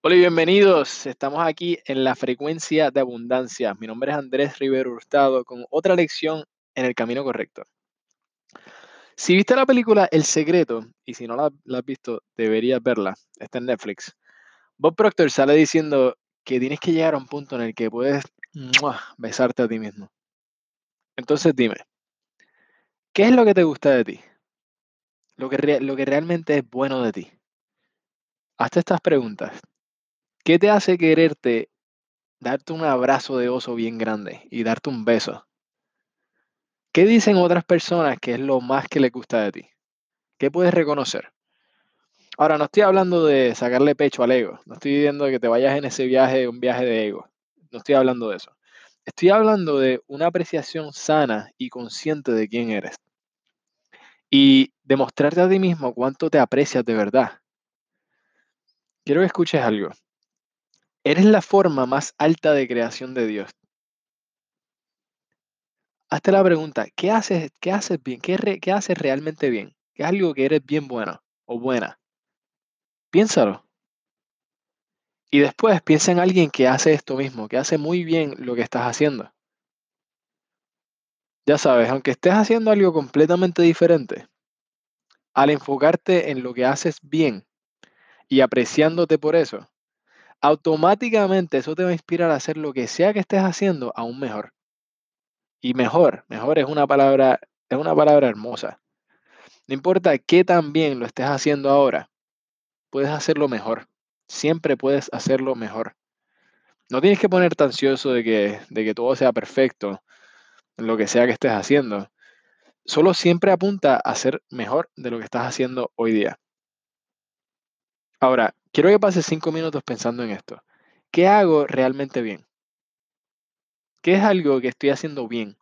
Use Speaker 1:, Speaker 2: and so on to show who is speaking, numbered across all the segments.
Speaker 1: Hola y bienvenidos. Estamos aquí en la frecuencia de abundancia. Mi nombre es Andrés Rivero Hurtado con otra lección en el camino correcto. Si viste la película El Secreto, y si no la, has visto, deberías verla. Está en Netflix. Bob Proctor sale diciendo que tienes que llegar a un punto en el que puedes besarte a ti mismo. Entonces dime, ¿qué es lo que te gusta de ti? Lo que, lo que realmente es bueno de ti. Hazte estas preguntas. ¿Qué te hace quererte darte un abrazo de oso bien grande y darte un beso? ¿Qué dicen otras personas que es lo más que les gusta de ti? ¿Qué puedes reconocer? Ahora, no estoy hablando de sacarle pecho al ego. No estoy diciendo que te vayas en ese viaje, un viaje de ego. No estoy hablando de eso. Estoy hablando de una apreciación sana y consciente de quién eres. Y demostrarte a ti mismo cuánto te aprecias de verdad. Quiero que escuches algo. Eres la forma más alta de creación de Dios. Hazte la pregunta, ¿qué haces, qué haces bien? ¿Qué, qué haces realmente bien? ¿Qué es algo que eres bien bueno o buena? Piénsalo. Y después piensa en alguien que hace esto mismo, que hace muy bien lo que estás haciendo. Ya sabes, aunque estés haciendo algo completamente diferente, al enfocarte en lo que haces bien y apreciándote por eso, automáticamente eso te va a inspirar a hacer lo que sea que estés haciendo aún mejor. Y mejor, mejor es una palabra, es una palabra hermosa. No importa qué tan bien lo estés haciendo ahora, puedes hacerlo mejor. Siempre puedes hacerlo mejor. No tienes que ponerte ansioso de que, de que todo sea perfecto en lo que sea que estés haciendo. Solo siempre apunta a ser mejor de lo que estás haciendo hoy día. Ahora, quiero que pases cinco minutos pensando en esto. ¿Qué hago realmente bien? ¿Qué es algo que estoy haciendo bien?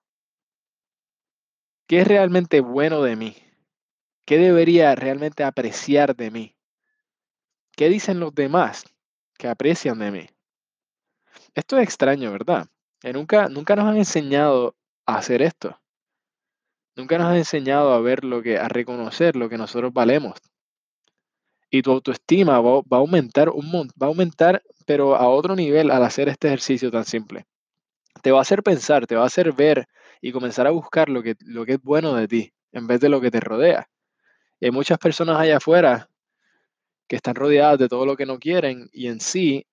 Speaker 1: ¿Qué es realmente bueno de mí? ¿Qué debería realmente apreciar de mí? ¿Qué dicen los demás que aprecian de mí? Esto es extraño, ¿verdad? Que nunca, nunca nos han enseñado a hacer esto. Nunca nos han enseñado a ver lo que, a reconocer lo que nosotros valemos. Y tu autoestima va, va a aumentar un va a aumentar, pero a otro nivel al hacer este ejercicio tan simple. Te va a hacer pensar, te va a hacer ver y comenzar a buscar lo que, lo que es bueno de ti en vez de lo que te rodea. Y hay muchas personas allá afuera que están rodeadas de todo lo que no quieren y en sí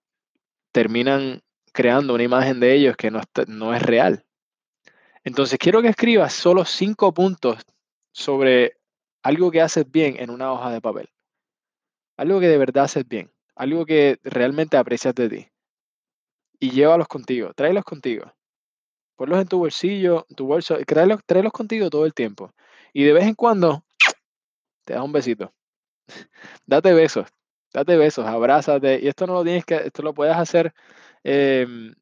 Speaker 1: terminan creando una imagen de ellos que no, no es real. Entonces, quiero que escribas solo cinco puntos sobre algo que haces bien en una hoja de papel. Algo que de verdad haces bien. Algo que realmente aprecias de ti. Y llévalos contigo. Tráelos contigo. Ponlos en tu bolsillo, tu bolso. Tráelos, tráelos contigo todo el tiempo. Y de vez en cuando te das un besito. Date besos. Date besos. Abrázate. Y esto no lo tienes que, esto lo puedes hacer. em,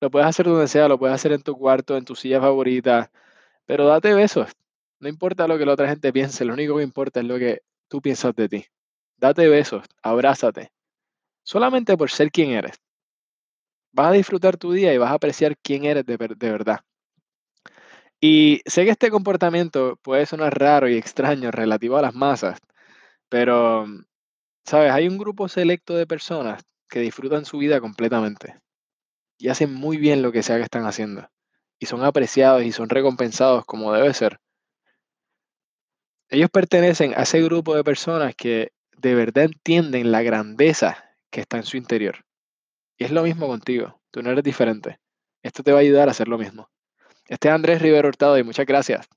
Speaker 1: lo puedes hacer donde sea. Lo puedes hacer en tu cuarto, en tu silla favorita Pero date besos. No importa lo que la otra gente piense, lo único que importa es lo que tú piensas de ti. Date besos, abrázate. Solamente por ser quien eres. Vas a disfrutar tu día y vas a apreciar quién eres de, de verdad. Y sé que este comportamiento puede sonar raro y extraño relativo a las masas, pero, ¿sabes? Hay un grupo selecto de personas que disfrutan su vida completamente y hacen muy bien lo que sea que están haciendo. Y son apreciados y son recompensados como debe ser. Ellos pertenecen a ese grupo de personas que de verdad entienden la grandeza que está en su interior. Y es lo mismo contigo. Tú no eres diferente. Esto te va a ayudar a hacer lo mismo. Este es Andrés Rivero Hurtado y muchas gracias.